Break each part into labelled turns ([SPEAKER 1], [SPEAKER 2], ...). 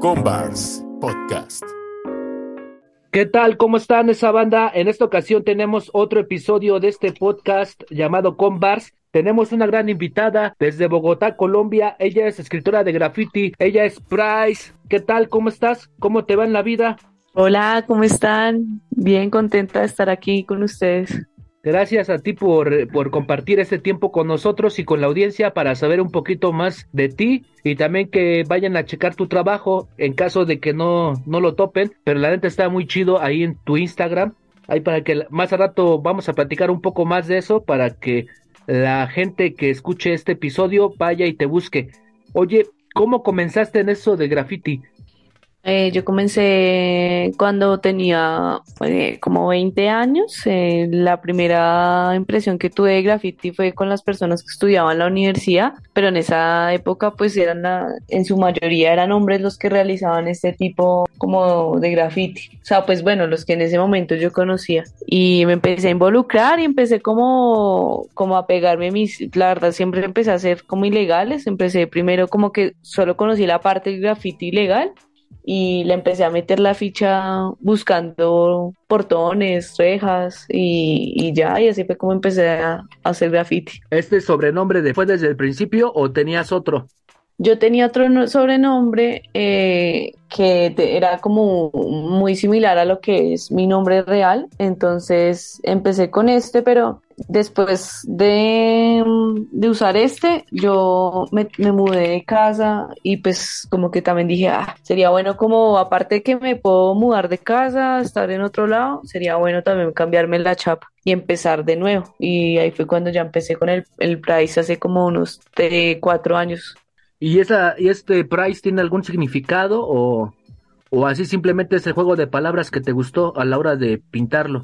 [SPEAKER 1] Combars Podcast.
[SPEAKER 2] ¿Qué tal? ¿Cómo están esa banda? En esta ocasión tenemos otro episodio de este podcast llamado Combars. Tenemos una gran invitada desde Bogotá, Colombia. Ella es escritora de graffiti. Ella es Price. ¿Qué tal? ¿Cómo estás? ¿Cómo te va en la vida?
[SPEAKER 3] Hola, ¿cómo están? Bien contenta de estar aquí con ustedes.
[SPEAKER 2] Gracias a ti por, por, compartir este tiempo con nosotros y con la audiencia para saber un poquito más de ti y también que vayan a checar tu trabajo en caso de que no, no lo topen, pero la neta está muy chido ahí en tu Instagram, ahí para que más a rato vamos a platicar un poco más de eso para que la gente que escuche este episodio vaya y te busque. Oye, ¿cómo comenzaste en eso de graffiti?
[SPEAKER 3] Eh, yo comencé cuando tenía eh, como 20 años. Eh, la primera impresión que tuve de graffiti fue con las personas que estudiaban en la universidad, pero en esa época pues eran en su mayoría eran hombres los que realizaban este tipo como de graffiti. O sea, pues bueno, los que en ese momento yo conocía. Y me empecé a involucrar y empecé como, como a pegarme mis, la verdad siempre empecé a hacer como ilegales. Empecé primero como que solo conocí la parte del graffiti ilegal y le empecé a meter la ficha buscando portones, rejas y, ya, y así fue como empecé a, hacer graffiti.
[SPEAKER 2] ¿Este sobrenombre fue desde el principio o tenías otro?
[SPEAKER 3] Yo tenía otro sobrenombre eh, que era como muy similar a lo que es mi nombre real, entonces empecé con este, pero después de, usar este, yo me, mudé de casa y pues como que también dije, ah, sería bueno como aparte de que me puedo mudar de casa, estar en otro lado, sería bueno también cambiarme la chapa y empezar de nuevo. Y ahí fue cuando ya empecé con el, el Price hace como unos cuatro años.
[SPEAKER 2] ¿Y, esa, ¿Y este Price tiene algún significado o, o así simplemente es el juego de palabras que te gustó a la hora de pintarlo?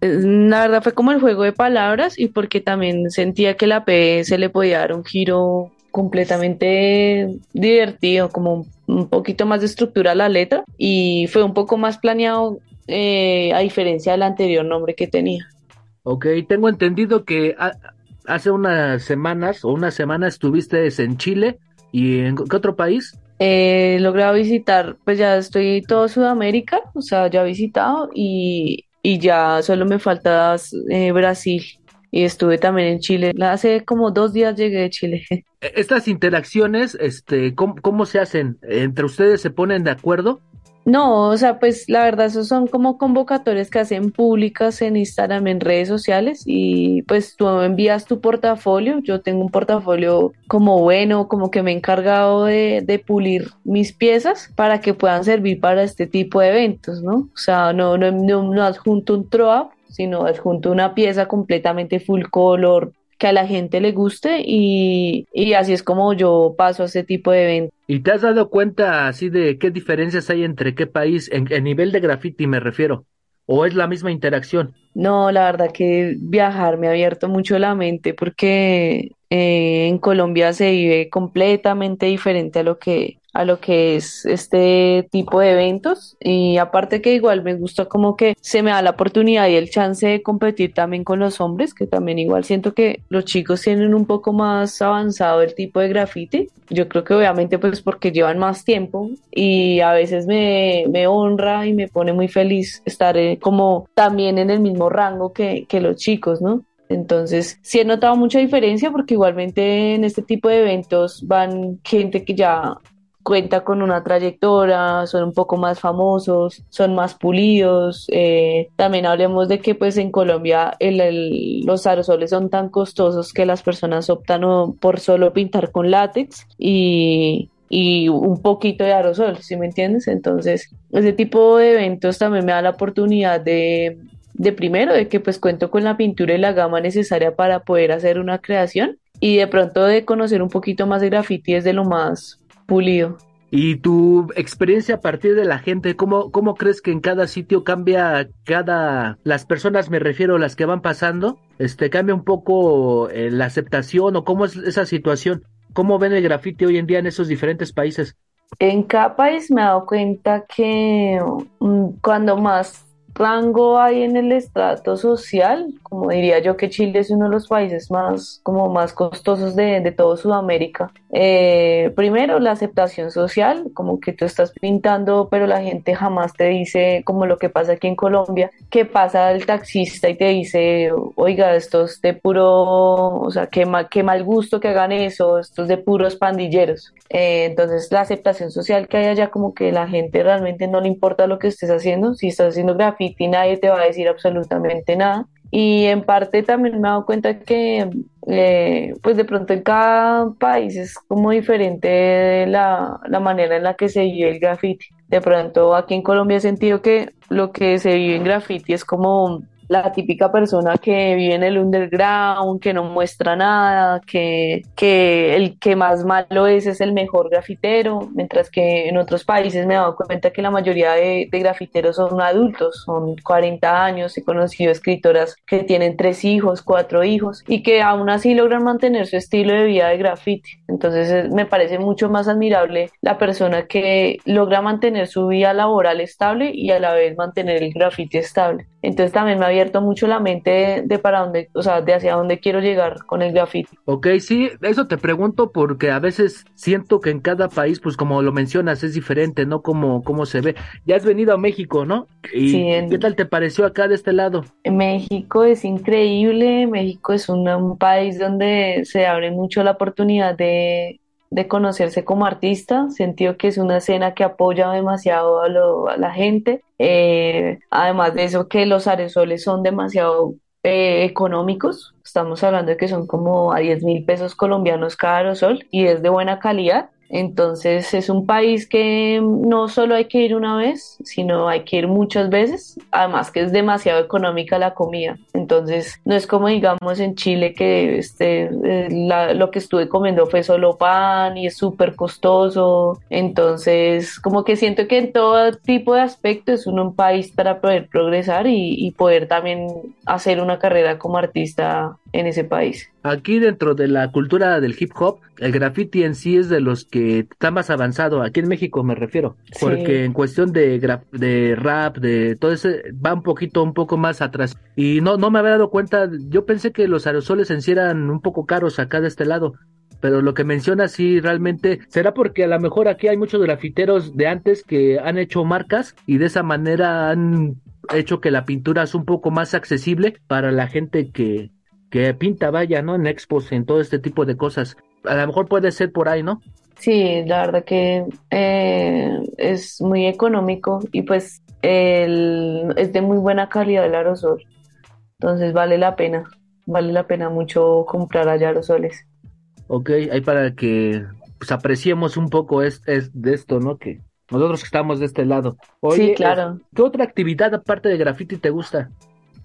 [SPEAKER 3] La verdad fue como el juego de palabras y porque también sentía que la P se le podía dar un giro completamente divertido, como un poquito más de estructura a la letra y fue un poco más planeado eh, a diferencia del anterior nombre que tenía.
[SPEAKER 2] Ok, tengo entendido que hace unas semanas o una semana estuviste en Chile y en qué otro país?
[SPEAKER 3] He logrado visitar, pues ya estoy todo Sudamérica, o sea, ya he visitado y y ya solo me falta eh, Brasil y estuve también en Chile. Hace como dos días llegué de Chile.
[SPEAKER 2] E-, estas interacciones, este, ¿cómo, cómo se hacen? ¿Entre ustedes se ponen de acuerdo?
[SPEAKER 3] No, o sea, pues la verdad, esos son como convocatorias que hacen públicas en Instagram, en redes sociales, y pues tú envías tu portafolio. Yo tengo un portafolio como bueno, como que me he encargado de, pulir mis piezas para que puedan servir para este tipo de eventos, ¿no? O sea, no, no, no, no adjunto un throw sino adjunto una pieza completamente full color, que a la gente le guste y, así es como yo paso a ese tipo de eventos.
[SPEAKER 2] ¿Y te has dado cuenta así de qué diferencias hay entre qué país, en, en nivel de graffiti me refiero? ¿O es la misma interacción?
[SPEAKER 3] No, la verdad que viajar me ha abierto mucho la mente porque eh, en Colombia se vive completamente diferente a lo que a lo que es este tipo de eventos y aparte que igual me gusta como que se me da la oportunidad y el chance de competir también con los hombres que también igual siento que los chicos tienen un poco más avanzado el tipo de graffiti yo creo que obviamente pues porque llevan más tiempo y a veces me, me honra y me pone muy feliz estar eh, como también en el mismo rango que, que los chicos, ¿no? Entonces, sí he notado mucha diferencia porque igualmente en este tipo de eventos van gente que ya cuenta con una trayectoria, son un poco más famosos, son más pulidos. Eh, también hablemos de que pues en Colombia los aerosoles son tan costosos que las personas optan por solo pintar con látex y, y un poquito de aerosol, ¿sí me entiendes? Entonces, ese tipo de eventos también me da la oportunidad de, de primero, de que pues cuento con la pintura y la gama necesaria para poder hacer una creación y de pronto de conocer un poquito más de graffiti desde lo más pulido.
[SPEAKER 2] Y tu experiencia a partir de la gente, ¿cómo, cómo crees que en cada sitio cambia cada, las personas me refiero, las que van pasando, este, cambia un poco eh, la aceptación o cómo es esa situación? ¿Cómo ven el grafiti hoy en día en esos diferentes países?
[SPEAKER 3] En cada país me he dado cuenta que mm, cuando más rango hay en el estrato social? Como diría yo que Chile es uno de los países más, como más costosos de, de todo Sudamérica. Eh, primero, la aceptación social, como que tú estás pintando, pero la gente jamás te dice, como lo que pasa aquí en Colombia, que pasa el taxista y te dice, oiga, esto es de puro, o sea, qué, qué mal gusto que hagan eso, esto es de puros pandilleros. Eh, entonces, la aceptación social que hay allá, como que la gente realmente no le importa lo que estés haciendo, si estás haciendo graffiti, nadie te va a decir absolutamente nada. Y en parte también me he dado cuenta que, eh, pues de pronto en cada país es como diferente la, la manera en la que se vive el graffiti. De pronto aquí en Colombia he sentido que lo que se vive en graffiti es como la típica persona que vive en el underground, que no muestra nada, que, que el que más malo es es el mejor grafitero, mientras que en otros países me he dado cuenta que la mayoría de, grafiteros son adultos, son 40 años, he conocido escritoras que tienen tres hijos, cuatro hijos y que aún así logran mantener su estilo de vida de graffiti. Entonces me parece mucho más admirable la persona que logra mantener su vida laboral estable y a la vez mantener el graffiti estable. Entonces también me ha abierto mucho la mente de, para dónde, o sea, de hacia dónde quiero llegar con el graffiti.
[SPEAKER 2] Ok, sí, eso te pregunto porque a veces siento que en cada país, pues como lo mencionas, es diferente, ¿no? Como, cómo se ve. Ya has venido a México, ¿no? ¿Y
[SPEAKER 3] Sí, en-
[SPEAKER 2] qué tal te pareció acá de este lado?
[SPEAKER 3] México es increíble, México es un, un país donde se abre mucho la oportunidad de, de conocerse como artista, sentido que es una escena que apoya demasiado a, lo- a la gente, Eh, además de eso que los aerosoles son demasiado eh, económicos, estamos hablando de que son como a 10 mil pesos colombianos cada aerosol y es de buena calidad. Entonces es un país que no solo hay que ir una vez, sino hay que ir muchas veces. Además que es demasiado económica la comida. Entonces no es como digamos en Chile que este, eh, la- lo que estuve comiendo fue solo pan y es súper costoso. Entonces como que siento que en todo tipo de aspectos es uno un país para poder progresar y, y poder también hacer una carrera como artista en ese país.
[SPEAKER 2] Aquí dentro de la cultura del hip hop, el graffiti en sí es de los que está más avanzado, aquí en México me refiero,
[SPEAKER 3] Sí.
[SPEAKER 2] porque en cuestión de, de rap, de todo ese, va un poquito, un poco más atrás. Y no, no me había dado cuenta, yo pensé que los aerosoles en sí eran un poco caros acá de este lado. Pero lo que menciona sí realmente será porque a lo mejor aquí hay muchos grafiteros de antes que han hecho marcas y de esa manera han hecho que la pintura es un poco más accesible para la gente que, que pinta, vaya, ¿no? En expos, en todo este tipo de cosas. A lo mejor puede ser por ahí, ¿no?
[SPEAKER 3] Sí, la verdad que eh, es muy económico y pues el- es de muy buena calidad el aerosol. Entonces vale la pena, vale la pena mucho comprar allá aerosoles.
[SPEAKER 2] Ok, ahí para que pues apreciemos un poco es, es de esto, ¿no? Que nosotros estamos de este lado. Oye,
[SPEAKER 3] Sí, claro.
[SPEAKER 2] ¿qué otra actividad aparte de graffiti te gusta?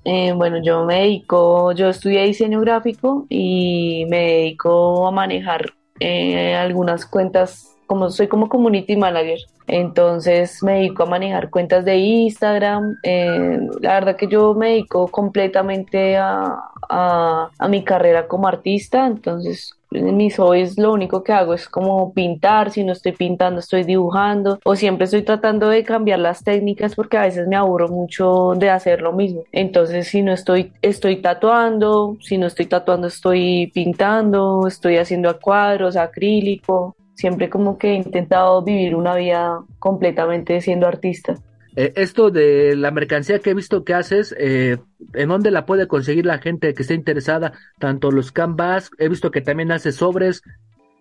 [SPEAKER 3] Eh, bueno, yo me dedico, yo estudié diseño gráfico y me dedico a manejar eh, algunas cuentas, como soy como community manager, entonces me dedico a manejar cuentas de Instagram. eh, la verdad que yo me dedico completamente a, a, a mi carrera como artista, entonces en mis hobbies lo único que hago es como pintar, si no estoy pintando estoy dibujando o siempre estoy tratando de cambiar las técnicas porque a veces me aburro mucho de hacer lo mismo. Entonces si no estoy, estoy tatuando, si no estoy tatuando estoy pintando, estoy haciendo cuadros, acrílico. Siempre como que he intentado vivir una vida completamente siendo artista.
[SPEAKER 2] Eh, esto de la mercancía que he visto que haces, eh, ¿en dónde la puede conseguir la gente que esté interesada? Tanto los canvas, he visto que también haces sobres,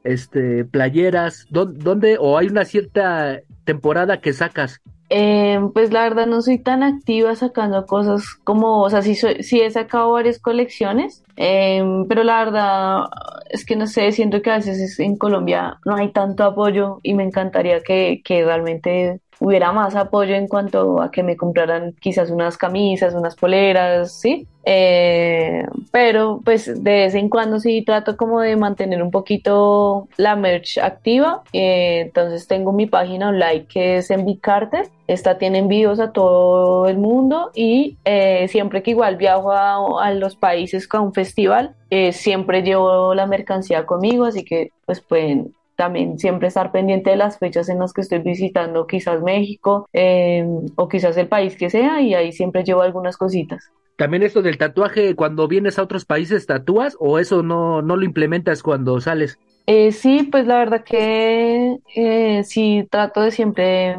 [SPEAKER 2] este, playeras, ¿dó- ¿dónde? ¿O hay una cierta temporada que sacas?
[SPEAKER 3] Eh, pues la verdad no soy tan activa sacando cosas como, o sea, sí, soy- sí he sacado varias colecciones, eh, pero la verdad es que no sé, siento que a veces es- en Colombia no hay tanto apoyo y me encantaría que, que realmente hubiera más apoyo en cuanto a que me compraran quizás unas camisas, unas poleras, ¿sí? Eh, pero pues de vez en cuando sí trato como de mantener un poquito la merch activa. Eh, entonces tengo mi página online que es Envy Carter. Esta tiene envíos a todo el mundo y eh, siempre que igual viajo a, a los países con un festival, eh, siempre llevo la mercancía conmigo, así que pues pueden también siempre estar pendiente de las fechas en las que estoy visitando quizás México eh, o quizás el país que sea y ahí siempre llevo algunas cositas.
[SPEAKER 2] También esto del tatuaje, cuando vienes a otros países, ¿tatúas o eso no, no lo implementas cuando sales?
[SPEAKER 3] Eh, sí, pues la verdad que eh, sí trato de siempre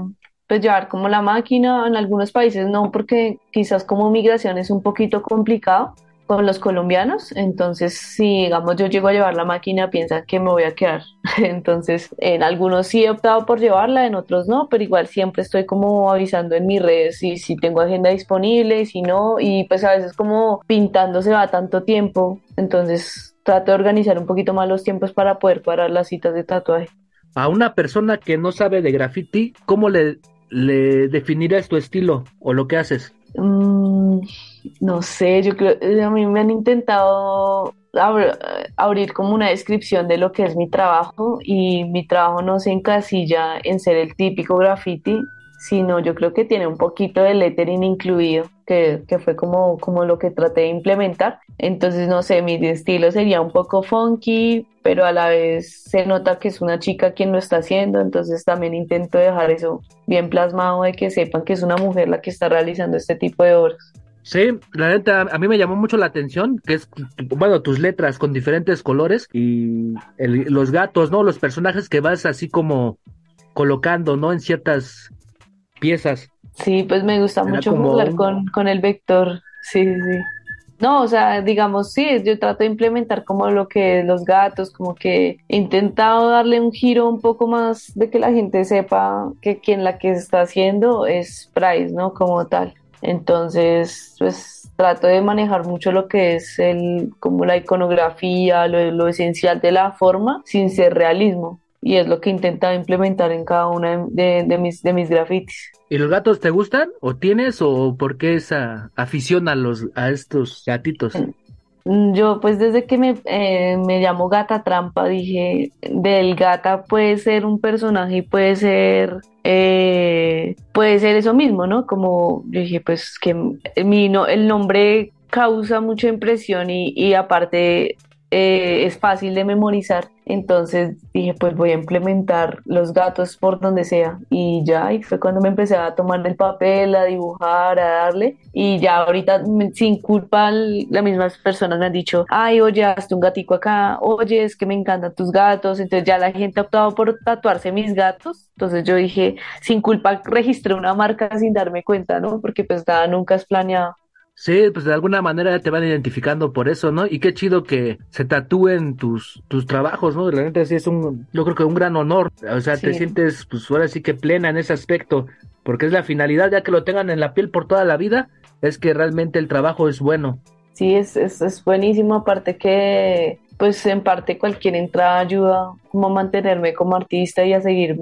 [SPEAKER 3] pues llevar como la máquina, en algunos países no, porque quizás como migración es un poquito complicado con los colombianos, entonces si digamos yo llego a llevar la máquina piensa que me voy a quedar, entonces en algunos sí he optado por llevarla, en otros no, pero igual siempre estoy como avisando en mis redes si, si tengo agenda disponible, y si no, y pues a veces como pintando se va tanto tiempo, entonces trato de organizar un poquito más los tiempos para poder parar las citas de tatuaje.
[SPEAKER 2] A una persona que no sabe de graffiti, ¿cómo le, le definirías tu estilo o lo que haces?
[SPEAKER 3] Mm, no sé, yo creo, a mí me han intentado abrir como una descripción de lo que es mi trabajo y mi trabajo no se encasilla en ser el típico graffiti, sino yo creo que tiene un poquito de lettering incluido, que, que, fue como, como lo que traté de implementar. Entonces, no sé, mi estilo sería un poco funky, pero a la vez se nota que es una chica quien lo está haciendo, entonces también intento dejar eso bien plasmado de que sepan que es una mujer la que está realizando este tipo de obras.
[SPEAKER 2] Sí, la neta, a mí me llamó mucho la atención, que es, bueno, tus letras con diferentes colores y los gatos, ¿no? Los personajes que vas así como colocando, ¿no? En ciertas piezas.
[SPEAKER 3] Sí, pues me gusta mucho jugar con, con el vector. Sí, sí. No, o sea, digamos, sí, yo trato de implementar como lo que los gatos, como que he intentado darle un giro un poco más de que la gente sepa que quien la que está haciendo es Price, ¿no? Como tal. Entonces, pues trato de manejar mucho lo que es el, como la iconografía, lo, lo esencial de la forma, sin ser realismo y es lo que intentaba implementar en cada una de, mis, de mis grafitis.
[SPEAKER 2] ¿Y los gatos te gustan o tienes o por qué esa afición a, los, a estos gatitos?
[SPEAKER 3] Mm, yo pues desde que me, eh, me llamo Gata Trampa dije, del gata puede ser un personaje y puede ser, eh, puede ser eso mismo, ¿no? Como dije pues que mi, no, el nombre causa mucha impresión y, y aparte eh, es fácil de memorizar. Entonces dije, pues voy a implementar los gatos por donde sea. Y ya, y fue cuando me empecé a tomar el papel, a dibujar, a darle. Y ya ahorita, sin culpa, las mismas personas me han dicho, ay, oye, hazte un gatico acá, oye, es que me encantan tus gatos. Entonces ya la gente ha optado por tatuarse mis gatos. Entonces yo dije, sin culpa, registré una marca sin darme cuenta, ¿no? Porque pues nada, nunca es planeado.
[SPEAKER 2] Sí, pues de alguna manera te van identificando por eso, ¿no? Y qué chido que se tatúen tus, tus trabajos, ¿no? Realmente sí es un, yo creo que un gran honor. O sea, te sientes, pues ahora sí que plena en ese aspecto, porque es la finalidad, ya que lo tengan en la piel por toda la vida, es que realmente el trabajo es bueno.
[SPEAKER 3] Sí, es, es, es buenísimo, aparte que, pues en parte cualquier entrada ayuda como a mantenerme como artista y a seguir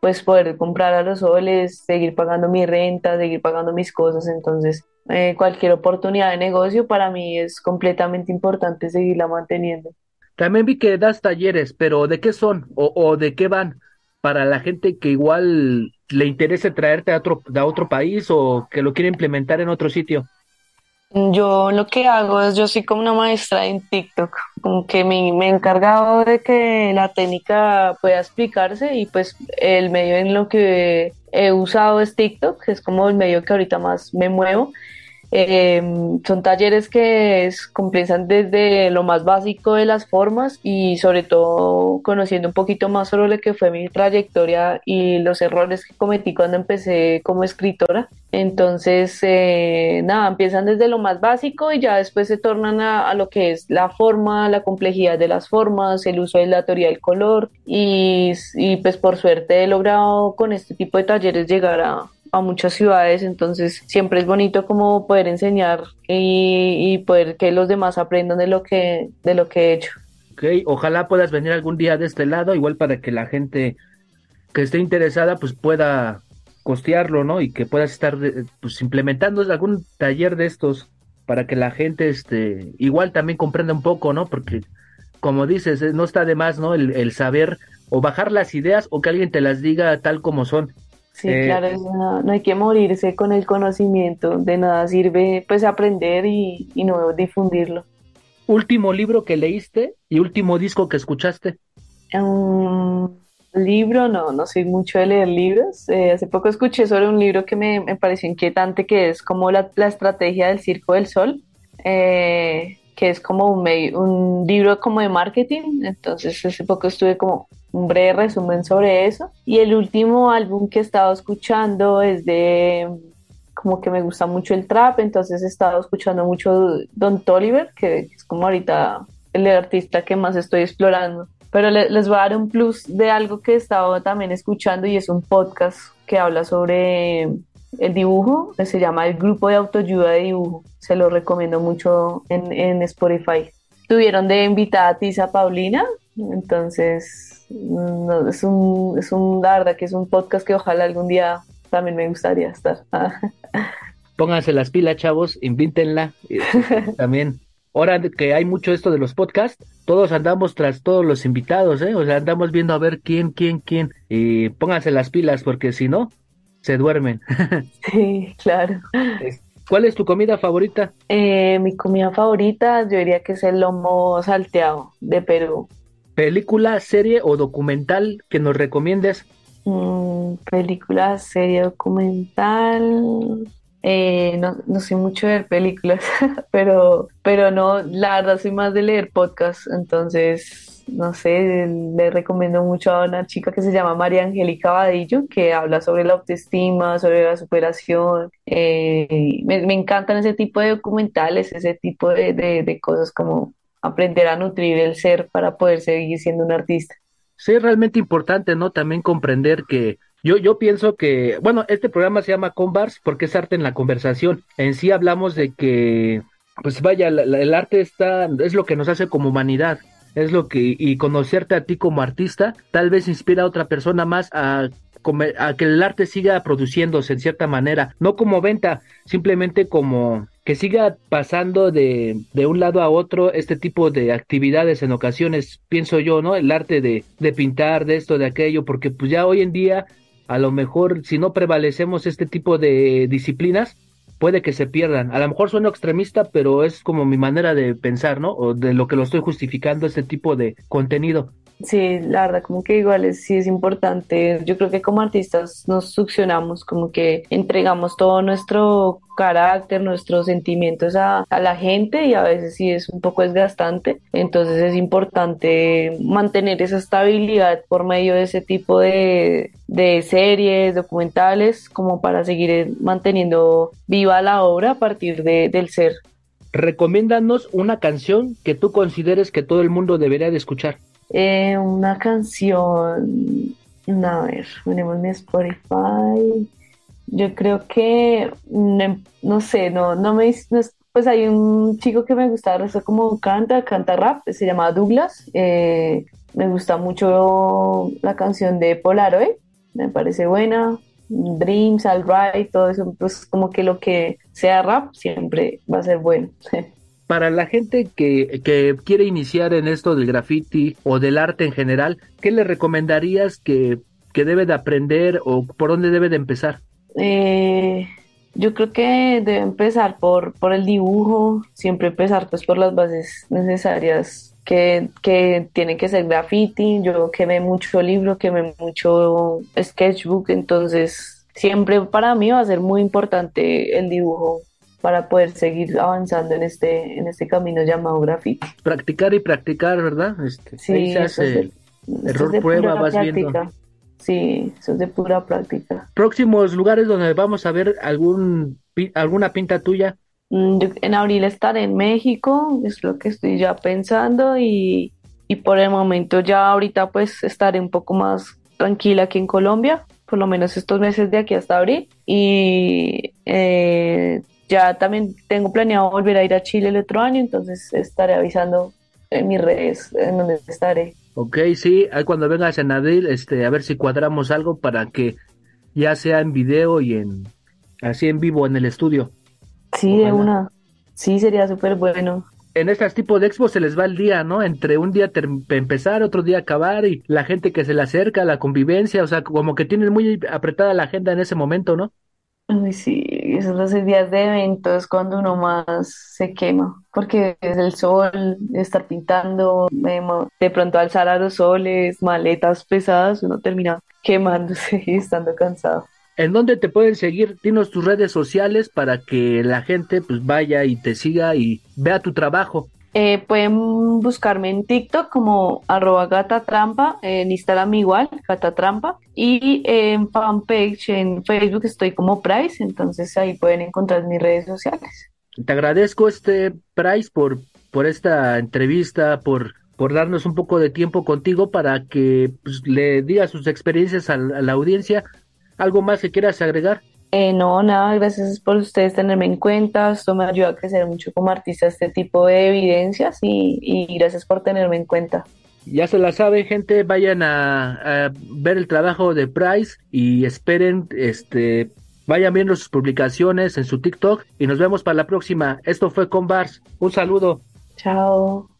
[SPEAKER 3] pues poder comprar a los soles, seguir pagando mi renta, seguir pagando mis cosas. Entonces, eh, cualquier oportunidad de negocio para mí es completamente importante seguirla manteniendo.
[SPEAKER 2] También vi que das talleres, pero ¿de qué son o, o de qué van? Para la gente que igual le interese traerte a otro, a otro país o que lo quiere implementar en otro sitio.
[SPEAKER 3] Yo lo que hago es, yo soy como una maestra en TikTok, como que me, me, he encargado de que la técnica pueda explicarse y pues el medio en lo que he usado es TikTok, que es como el medio que ahorita más me muevo eh, son talleres que comienzan desde lo más básico de las formas y sobre todo conociendo un poquito más sobre lo que fue mi trayectoria y los errores que cometí cuando empecé como escritora. Entonces, eh, nada, empiezan desde lo más básico y ya después se tornan a, a, lo que es la forma, la complejidad de las formas, el uso de la teoría del color y, y pues por suerte he logrado con este tipo de talleres llegar a, a muchas ciudades, entonces siempre es bonito como poder enseñar y, poder que los demás aprendan de lo que, de lo que he hecho.
[SPEAKER 2] Ok, ojalá puedas venir algún día de este lado, igual para que la gente que esté interesada pues pueda costearlo, ¿no? Y que puedas estar pues implementando algún taller de estos para que la gente este igual también comprenda un poco, ¿no? Porque como dices, eh, no está de más, ¿no? El, el saber o bajar las ideas o que alguien te las diga tal como son.
[SPEAKER 3] Sí, eh, claro, no, hay que morirse con el conocimiento, de nada sirve pues aprender y, no difundirlo.
[SPEAKER 2] ¿Último libro que leíste y último disco que escuchaste?
[SPEAKER 3] Um, Libro, no, no soy mucho de leer libros. Eh, hace poco escuché sobre un libro que me, me pareció inquietante, que es como la, la estrategia del Circo del Sol, eh, que es como un, medio- un libro como de marketing. Entonces, hace poco estuve como un breve resumen sobre eso. Y el último álbum que he estado escuchando es de, como que me gusta mucho el trap, entonces he estado escuchando mucho Don Toliver, que es como ahorita el artista que más estoy explorando. Pero le- les voy a dar un plus de algo que he estado también escuchando y es un podcast que habla sobre el dibujo, que se llama El Grupo de Autoayuda de Dibujo. Se lo recomiendo mucho en, en Spotify. Tuvieron de invitada a Tisa Paulina, entonces mm, no, es un, es un, la verdad que es un podcast que ojalá algún día también me gustaría estar.
[SPEAKER 2] Pónganse las pilas, chavos, invíntenla. eh, también, ahora que hay mucho esto de los podcasts, todos andamos tras todos los invitados, ¿eh? O sea, andamos viendo a ver quién, quién, quién. Y pónganse las pilas, porque si no, se duermen.
[SPEAKER 3] Sí, claro.
[SPEAKER 2] ¿Cuál es tu comida favorita?
[SPEAKER 3] Eh, mi comida favorita, yo diría que es el lomo salteado de Perú.
[SPEAKER 2] ¿Película, serie o documental que nos recomiendes?
[SPEAKER 3] Mm, película, serie, documental. Eh, no, no soy mucho de películas, pero, pero no, la verdad soy más de leer podcasts, entonces, no sé, le recomiendo mucho a una chica que se llama María Angélica Vadillo, que habla sobre la autoestima, sobre la superación. Eh, me, me encantan ese tipo de documentales, ese tipo de, de, de cosas como aprender a nutrir el ser para poder seguir siendo un artista.
[SPEAKER 2] Sí, es realmente importante, ¿no? También comprender que yo, yo pienso que, bueno, este programa se llama Convars porque es arte en la conversación. En sí hablamos de que, pues vaya, la- el arte está, es lo que nos hace como humanidad, es lo que, y conocerte a ti como artista, tal vez inspira a otra persona más a, a que el arte siga produciéndose en cierta manera, no como venta, simplemente como que siga pasando de, de un lado a otro este tipo de actividades en ocasiones, pienso yo, ¿no? El arte de, de pintar, de esto, de aquello, porque pues ya hoy en día, a lo mejor, si no prevalecemos este tipo de disciplinas, puede que se pierdan. A lo mejor sueno extremista, pero es como mi manera de pensar, ¿no? O de lo que lo estoy justificando, este tipo de contenido.
[SPEAKER 3] Sí, la verdad, como que igual es, sí es importante. Yo creo que como artistas nos succionamos, como que entregamos todo nuestro carácter, nuestros sentimientos a, a la gente y a veces sí es un poco desgastante. Entonces es importante mantener esa estabilidad por medio de ese tipo de, de series, documentales, como para seguir manteniendo viva la obra a partir de, del ser.
[SPEAKER 2] Recomiéndanos una canción que tú consideres que todo el mundo debería de escuchar.
[SPEAKER 3] Eh, una canción, a ver, ponemos mi Spotify. Yo creo que, no, no sé, no, no me, no es- pues hay un chico que me gusta, eso como canta, canta rap, se llama Douglas. Eh, me gusta mucho la canción de Polaroid, me parece buena. Dreams, Alright, todo eso, pues como que lo que sea rap siempre va a ser bueno.
[SPEAKER 2] Para la gente que, que quiere iniciar en esto del graffiti o del arte en general, ¿qué le recomendarías que, que debe de aprender o por dónde debe de empezar?
[SPEAKER 3] Eh, yo creo que debe empezar por, por el dibujo, siempre empezar pues por las bases necesarias que, que tienen que ser graffiti, yo quemé mucho libro, quemé mucho sketchbook, entonces siempre para mí va a ser muy importante el dibujo para poder seguir avanzando en este, en este camino llamado graffiti.
[SPEAKER 2] Practicar y practicar, ¿verdad? Este,
[SPEAKER 3] Sí,
[SPEAKER 2] ahí se hace
[SPEAKER 3] es de-
[SPEAKER 2] error,
[SPEAKER 3] es
[SPEAKER 2] prueba,
[SPEAKER 3] pura
[SPEAKER 2] vas viendo.
[SPEAKER 3] práctica. Sí, eso es de pura práctica.
[SPEAKER 2] Próximos lugares donde vamos a ver algún alguna pinta tuya.
[SPEAKER 3] Mm, yo en abril estaré en México, es lo que estoy ya pensando y, y por el momento ya ahorita pues estaré un poco más tranquila aquí en Colombia, por lo menos estos meses de aquí hasta abril y eh, ya también tengo planeado volver a ir a Chile el otro año, entonces estaré avisando en mis redes en donde estaré.
[SPEAKER 2] Ok, sí, ahí cuando vengas en abril, este, a ver si cuadramos algo para que ya sea en video y en así en vivo en el estudio.
[SPEAKER 3] Sí, de
[SPEAKER 2] Ojalá.
[SPEAKER 3] una, sí sería súper bueno.
[SPEAKER 2] En estos tipos de expos se les va el día, ¿no? Entre un día empezar, otro día acabar y la gente que se le acerca, la convivencia, o sea, como que tienen muy apretada la agenda en ese momento, ¿no?
[SPEAKER 3] Uy, sí, esos los días de eventos cuando uno más se quema, porque es el sol, estar pintando, em, de pronto alzar aerosoles, maletas pesadas, uno termina quemándose y estando cansado.
[SPEAKER 2] ¿En dónde te pueden seguir? Dinos tus redes sociales para que la gente pues vaya y te siga y vea tu trabajo.
[SPEAKER 3] Eh, pueden buscarme en TikTok como arroba gatatrampa, en Instagram igual, gatatrampa, y en fanpage en Facebook estoy como Price, entonces ahí pueden encontrar mis redes sociales.
[SPEAKER 2] Te agradezco este Price por, por esta entrevista, por, por darnos un poco de tiempo contigo para que pues, le diga sus experiencias a la audiencia. ¿Algo más que quieras agregar?
[SPEAKER 3] Eh, no, nada, gracias por ustedes tenerme en cuenta. Esto me ayuda a crecer mucho como artista, este tipo de evidencias y, gracias por tenerme en cuenta.
[SPEAKER 2] Ya se la saben, gente, vayan a, ver el trabajo de Price y esperen, este, vayan viendo sus publicaciones en su TikTok y nos vemos para la próxima. Esto fue con Bars. Un saludo.
[SPEAKER 3] Chao.